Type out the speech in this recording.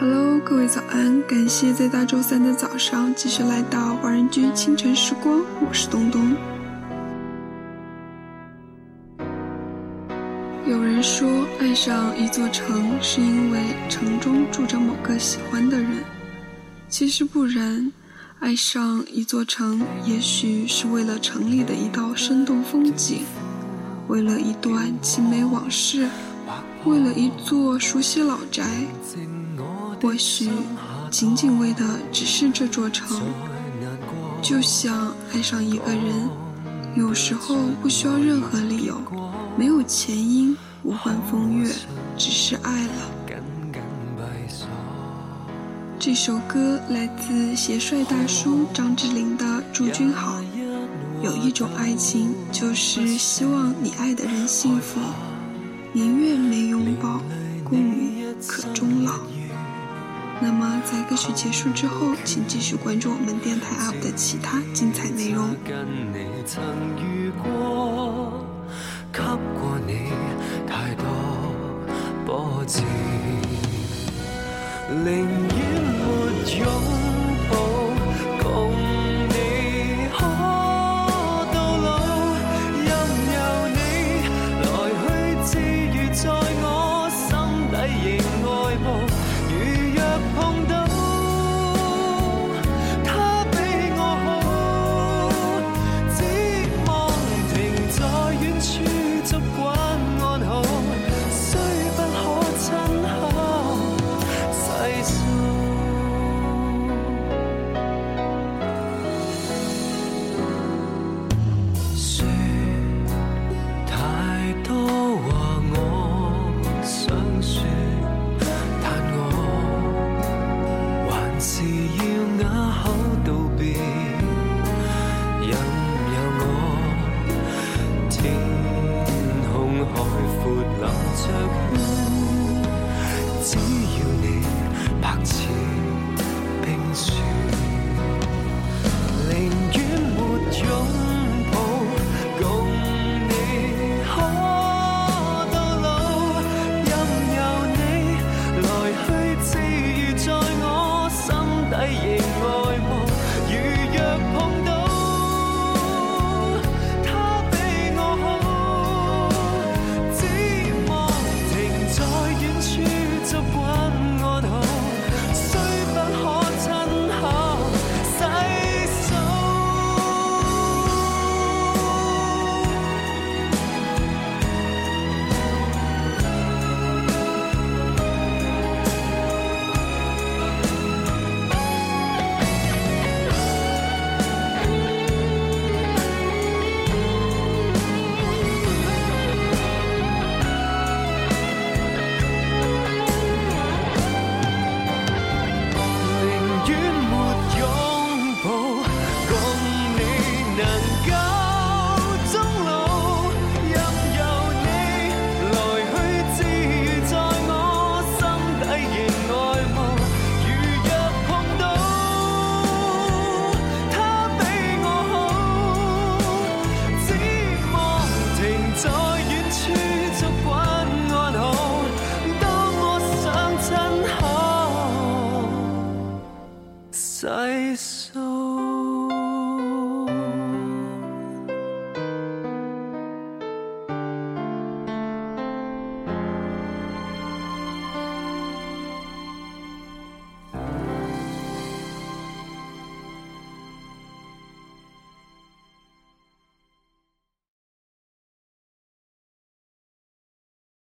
Hello，各位早安！感谢在大周三的早上继续来到华人居清晨时光，我是东东。有人说，爱上一座城是因为城中住着某个喜欢的人，其实不然。爱上一座城，也许是为了城里的一道生动风景，为了一段凄美往事，为了一座熟悉老宅。或许仅仅为的只是这座城，就像爱上一个人，有时候不需要任何理由，没有前因，无关风月，只是爱了。这首歌来自邪帅大叔张智霖的《祝君好》。有一种爱情，就是希望你爱的人幸福，宁愿没拥抱，共可终老。那么，在歌曲结束之后，请继续关注我们电台 UP 的其他精彩内容。跟你曾遇过，给过你太多波折，宁愿没有来去自如在我心底仍爱 so